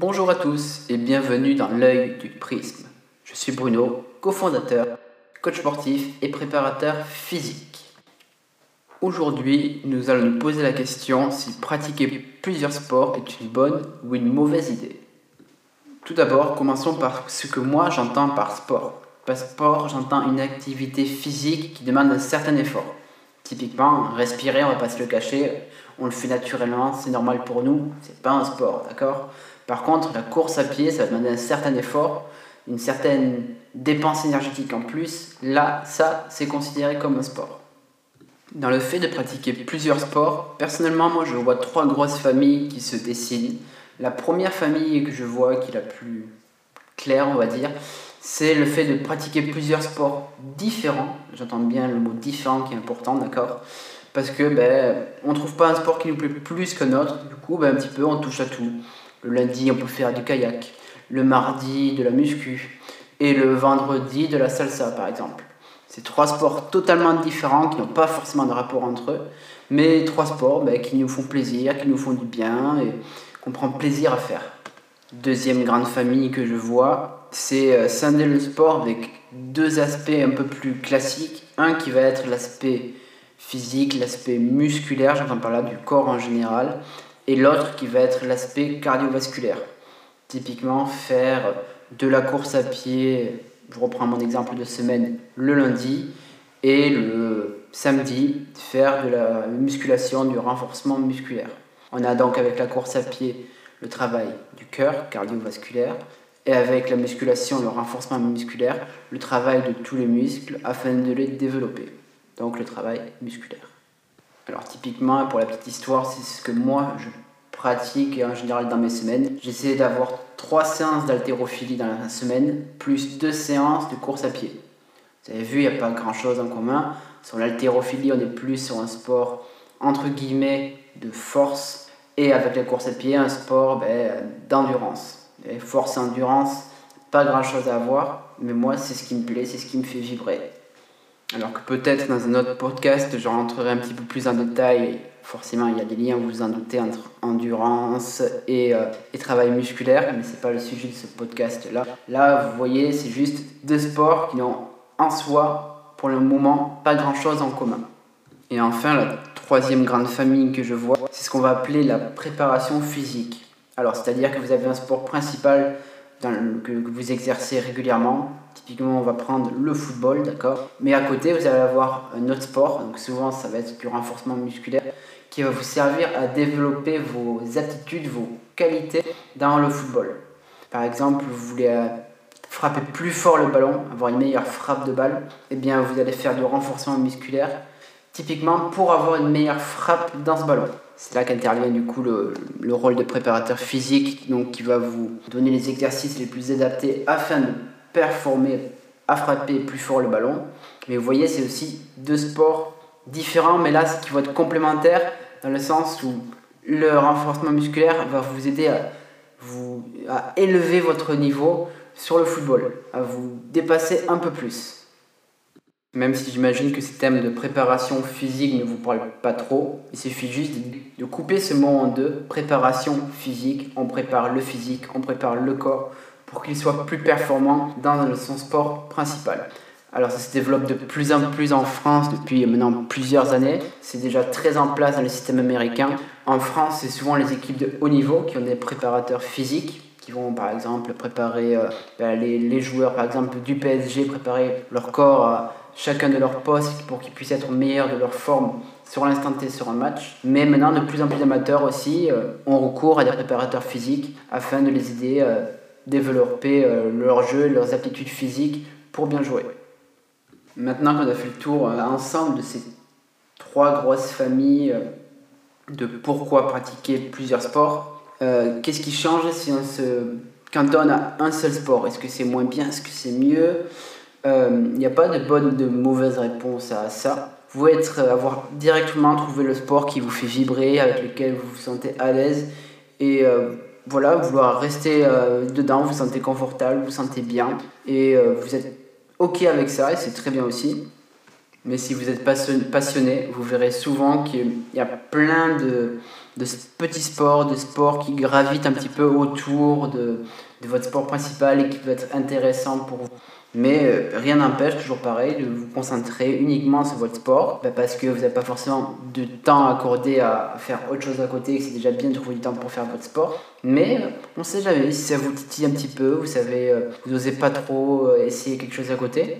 Bonjour à tous et bienvenue dans l'œil du prisme. Je suis Bruno, cofondateur, coach sportif et préparateur physique. Aujourd'hui, nous allons nous poser la question si pratiquer plusieurs sports est une bonne ou une mauvaise idée. Tout d'abord, commençons par ce que moi j'entends par sport. Par sport, j'entends une activité physique qui demande un certain effort. Typiquement, respirer, on va pas se le cacher, on le fait naturellement, c'est normal pour nous, c'est pas un sport, d'accord? Par contre, la course à pied, ça va demander un certain effort, une certaine dépense énergétique en plus. Là, ça, c'est considéré comme un sport. Dans le fait de pratiquer plusieurs sports, personnellement, moi, je vois trois grosses familles qui se dessinent. La première famille que je vois, qui est la plus claire, on va dire, c'est le fait de pratiquer plusieurs sports différents. J'entends bien le mot différent qui est important, d'accord? Parce que ben, on trouve pas un sport qui nous plaît plus qu'un autre. Du coup, ben, un petit peu, on touche à tout. Le lundi, on peut faire du kayak. Le mardi, de la muscu. Et le vendredi, de la salsa, par exemple. C'est trois sports totalement différents qui n'ont pas forcément de rapport entre eux, mais trois sports ben, qui nous font plaisir, qui nous font du bien et qu'on prend plaisir à faire. Deuxième grande famille que je vois, c'est euh, scinder le sport avec deux aspects un peu plus classiques. Un qui va être l'aspect physique, l'aspect musculaire, j'entends par là du corps en général, et l'autre qui va être l'aspect cardiovasculaire. Typiquement, faire de la course à pied, je reprends mon exemple de semaine, le lundi, et le samedi, faire de la musculation, du renforcement musculaire. On a donc avec la course à pied le travail du cœur cardiovasculaire, et avec la musculation, le renforcement musculaire, le travail de tous les muscles afin de les développer. Donc le travail musculaire. Alors typiquement, pour la petite histoire, c'est ce que moi je pratique en général dans mes semaines. J'essaie d'avoir trois séances d'haltérophilie dans la semaine, plus deux séances de course à pied. Vous avez vu, il n'y a pas grand-chose en commun. Sur l'haltérophilie, on est plus sur un sport entre guillemets de force, et avec la course à pied, un sport ben, d'endurance force et endurance, pas grand chose à voir, mais moi c'est ce qui me plaît, c'est ce qui me fait vibrer. Alors que peut-être dans un autre podcast, je rentrerai un petit peu plus en détail. Forcément, il y a des liens, vous vous en doutez, entre endurance et, euh, travail musculaire, mais c'est pas le sujet de ce podcast-là. Là, vous voyez, c'est juste deux sports qui n'ont en soi, pour le moment, pas grand-chose en commun. Et enfin, la troisième grande famille que je vois, c'est ce qu'on va appeler la préparation physique. Alors, c'est-à-dire que vous avez un sport principal que, vous exercez régulièrement. Typiquement, on va prendre le football, d'accord Mais à côté, vous allez avoir un autre sport, donc souvent ça va être du renforcement musculaire, qui va vous servir à développer vos aptitudes, vos qualités dans le football. Par exemple, vous voulez euh, frapper plus fort le ballon, avoir une meilleure frappe de balle, eh bien vous allez faire du renforcement musculaire, typiquement pour avoir une meilleure frappe dans ce ballon. C'est là qu'intervient du coup le, rôle de préparateur physique, qui va vous donner les exercices les plus adaptés afin de performer, à frapper plus fort le ballon. Mais vous voyez, c'est aussi deux sports différents, mais là, qui vont être complémentaires dans le sens où le renforcement musculaire va vous aider à, vous, à élever votre niveau sur le football, à vous dépasser un peu plus. Même si j'imagine que ces thèmes de préparation physique ne vous parlent pas trop, il suffit juste de couper ce mot en deux. Préparation physique, on prépare le physique, on prépare le corps pour qu'il soit plus performant dans son sport principal. Alors ça se développe de plus en plus en France depuis maintenant plusieurs années. C'est déjà très en place dans le système américain. En France, c'est souvent les équipes de haut niveau qui ont des préparateurs physiques qui vont par exemple préparer euh, ben, les, joueurs par exemple du PSG, préparer leur corps à chacun de leurs postes pour qu'ils puissent être meilleurs de leur forme sur l'instant T sur un match. Mais maintenant, de plus en plus d'amateurs aussi euh, ont recours à des préparateurs physiques afin de les aider à développer euh, leur jeu, leurs aptitudes physiques pour bien jouer. Maintenant qu'on a fait le tour euh, ensemble de ces trois grosses familles de pourquoi pratiquer plusieurs sports, qu'est-ce qui change si on se cantonne à un seul sport? Est-ce que c'est moins bien? Est-ce que c'est mieux? Il euh, n'y a pas de bonne ou de mauvaise réponse à ça. Vous pouvez être, euh, avoir directement trouvé le sport qui vous fait vibrer, avec lequel vous vous sentez à l'aise. Et euh, voilà, vouloir rester dedans, vous vous sentez confortable, vous vous sentez bien. Et vous êtes OK avec ça, et c'est très bien aussi. Mais si vous êtes passionné, vous verrez souvent qu'il y a plein de, de petits sports, de sports qui gravitent un petit peu autour de, de votre sport principal et qui peut être intéressant pour vous. Mais euh, rien n'empêche, toujours pareil, de vous concentrer uniquement sur votre sport, bah, parce que vous n'avez pas forcément de temps accordé à faire autre chose à côté, que c'est déjà bien de trouver du temps pour faire votre sport. Mais euh, on ne sait jamais, si ça vous titille un petit peu, vous savez, euh, vous n'osez pas trop essayer quelque chose à côté,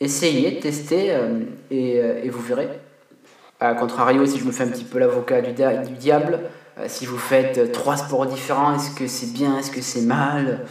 essayez, testez et, et, vous verrez. A contrario, si je me fais un petit peu l'avocat du, du, diable, si vous faites trois sports différents, est-ce que c'est bien, est-ce que c'est mal?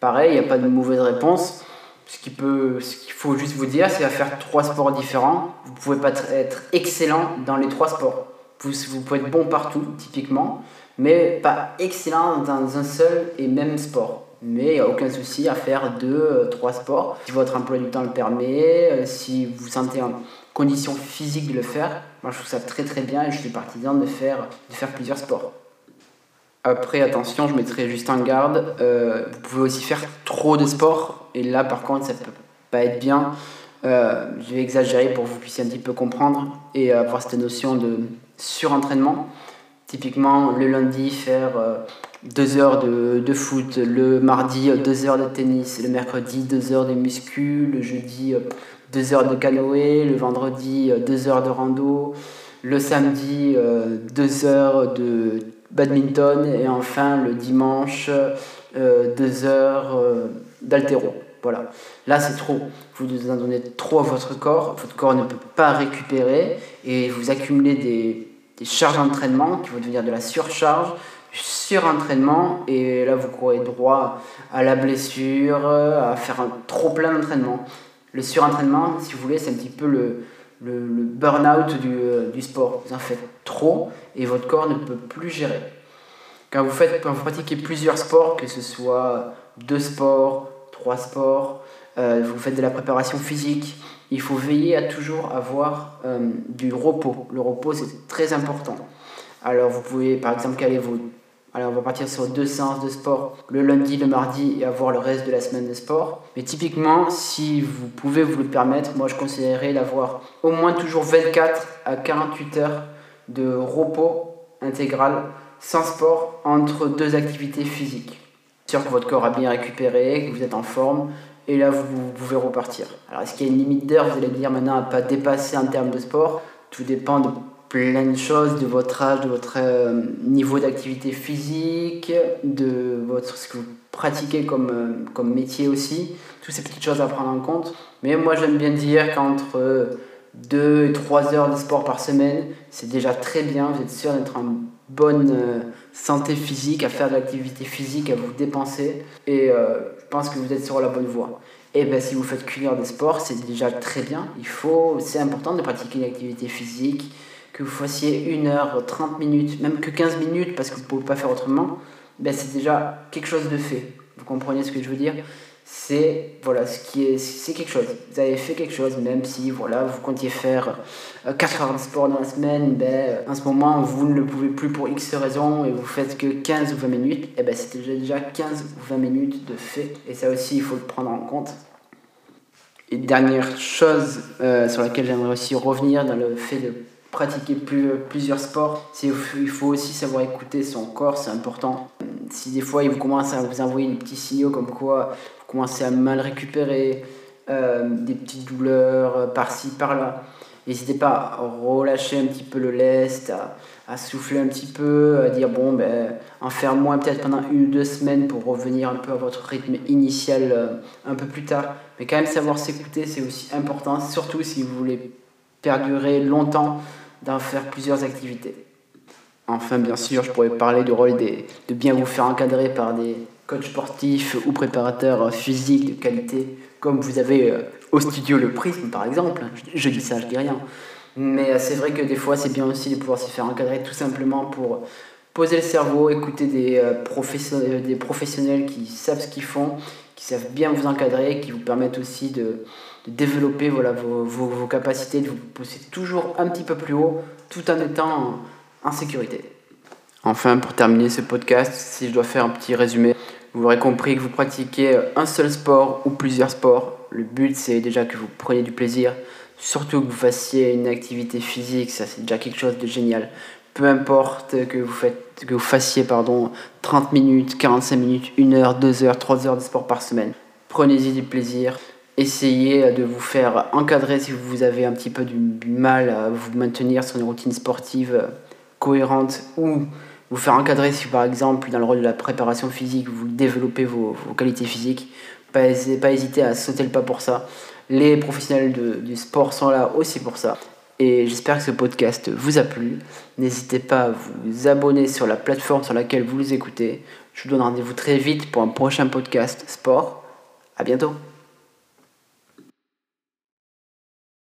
Pareil, il n'y a pas de mauvaise réponse ce qu'il faut juste vous dire, c'est à faire trois sports différents. Vous pouvez pas être excellent dans les trois sports. Vous, vous pouvez être bon partout, typiquement, mais pas excellent dans un seul et même sport. Mais il n'y a aucun souci à faire deux, euh, trois sports. Si votre emploi du temps le permet, euh, si vous sentez en condition physique de le faire, moi je trouve ça très très bien et je suis partisan de faire, de faire plusieurs sports. Après, attention, je mettrai juste en garde. Euh, vous pouvez aussi faire trop de sport. Et là, par contre, ça peut pas être bien. Euh, je vais exagérer pour que vous puissiez un petit peu comprendre et avoir cette notion de surentraînement. Typiquement, le lundi, faire 2 euh, heures de, de, foot, le mardi, 2 heures de tennis, le mercredi, 2 heures de muscu, le jeudi, 2 heures de canoë, le vendredi, 2 heures de rando, le samedi, 2 heures de badminton et enfin le dimanche euh, deux heures euh, d'altéro. Voilà. Là, c'est trop. Vous en donnez trop à votre corps. Votre corps ne peut pas récupérer et vous accumulez des, charges d'entraînement qui vont devenir de la surcharge, surentraînement et là, vous courez droit à la blessure, à faire un trop plein d'entraînement. Le surentraînement, si vous voulez, c'est un petit peu le, le, burn-out du, euh, du, sport. Vous en faites trop et votre corps ne peut plus gérer. Quand vous, faites, quand vous pratiquez plusieurs sports, que ce soit deux sports, trois sports, euh, vous faites de la préparation physique, il faut veiller à toujours avoir euh, du repos. Le repos, c'est très important. Alors, vous pouvez par exemple caler vos alors on va partir sur deux séances de sport le lundi, le mardi et avoir le reste de la semaine de sport. Mais typiquement, si vous pouvez vous le permettre, moi je conseillerais d'avoir au moins toujours 24 à 48 heures de repos intégral sans sport entre deux activités physiques. Sûr que votre corps a bien récupéré, que vous êtes en forme, et là vous, pouvez repartir. Alors est-ce qu'il y a une limite d'heure? Vous allez me dire maintenant à pas dépasser en termes de sport. Tout dépend de plein de choses, de votre âge, de votre euh, niveau d'activité physique, de votre, ce que vous pratiquez comme, euh, comme métier aussi. Toutes ces petites choses à prendre en compte. Mais moi j'aime bien dire qu'entre 2 et 3 heures de sport par semaine, c'est déjà très bien. Vous êtes sûr d'être en bonne euh, santé physique, à faire de l'activité physique, à vous dépenser. Et je pense que vous êtes sur la bonne voie. Et bien si vous faites cuire des sports, c'est déjà très bien. Il faut, c'est important de pratiquer une activité physique que vous fassiez 1 heure, 30 minutes, même que 15 minutes parce que vous ne pouvez pas faire autrement, ben c'est déjà quelque chose de fait. Vous comprenez ce que je veux dire? C'est voilà, ce qui est, c'est quelque chose. Vous avez fait quelque chose, même si voilà, vous comptiez faire 4 euh, heures de sport dans la semaine, ben, en ce moment vous ne le pouvez plus pour X raisons et vous faites que 15 ou 20 minutes, et ben c'était déjà 15 ou 20 minutes de fait. Et ça aussi, il faut le prendre en compte. Et dernière chose euh, sur laquelle j'aimerais aussi revenir dans le fait de pratiquer plus, plusieurs sports, il faut aussi savoir écouter son corps, c'est important. Si des fois il vous commence à vous envoyer des petits signaux comme quoi vous commencez à mal récupérer, euh, des petites douleurs euh, par-ci, par-là, n'hésitez pas à relâcher un petit peu le lest, à, souffler un petit peu, à dire bon, ben, en faire moins peut-être pendant une ou deux semaines pour revenir un peu à votre rythme initial euh, un peu plus tard. Mais quand même savoir s'écouter, c'est aussi important, surtout si vous voulez perdurer longtemps d'en faire plusieurs activités. Enfin, bien sûr, je pourrais parler du rôle de bien vous faire encadrer par des coachs sportifs ou préparateurs physiques de qualité, comme vous avez euh, au studio Le Prisme, par exemple. Je, dis ça, je dis rien. Mais euh, c'est vrai que des fois, c'est bien aussi de pouvoir se faire encadrer tout simplement pour poser le cerveau, écouter euh, des professionnels qui savent ce qu'ils font, qui savent bien vous encadrer, qui vous permettent aussi de, de développer voilà, vos, vos, capacités, de vous pousser toujours un petit peu plus haut tout en étant en, sécurité. Enfin, pour terminer ce podcast, si je dois faire un petit résumé, vous aurez compris que vous pratiquez un seul sport ou plusieurs sports. Le but, c'est déjà que vous preniez du plaisir, surtout que vous fassiez une activité physique, ça c'est déjà quelque chose de génial. peu importe que vous, faites, que vous fassiez pardon, 30 minutes, 45 minutes, 1 heure, 2 heures, 3 heures de sport par semaine. Prenez-y du plaisir. Essayez de vous faire encadrer si vous avez un petit peu du mal à vous maintenir sur une routine sportive cohérente ou vous faire encadrer si par exemple dans le rôle de la préparation physique vous développez vos, qualités physiques. Pas, pas hésiter à sauter le pas pour ça. Les professionnels du sport sont là aussi pour ça. Et j'espère que ce podcast vous a plu. N'hésitez pas à vous abonner sur la plateforme sur laquelle vous les écoutez. Je vous donne rendez-vous très vite pour un prochain podcast sport. À bientôt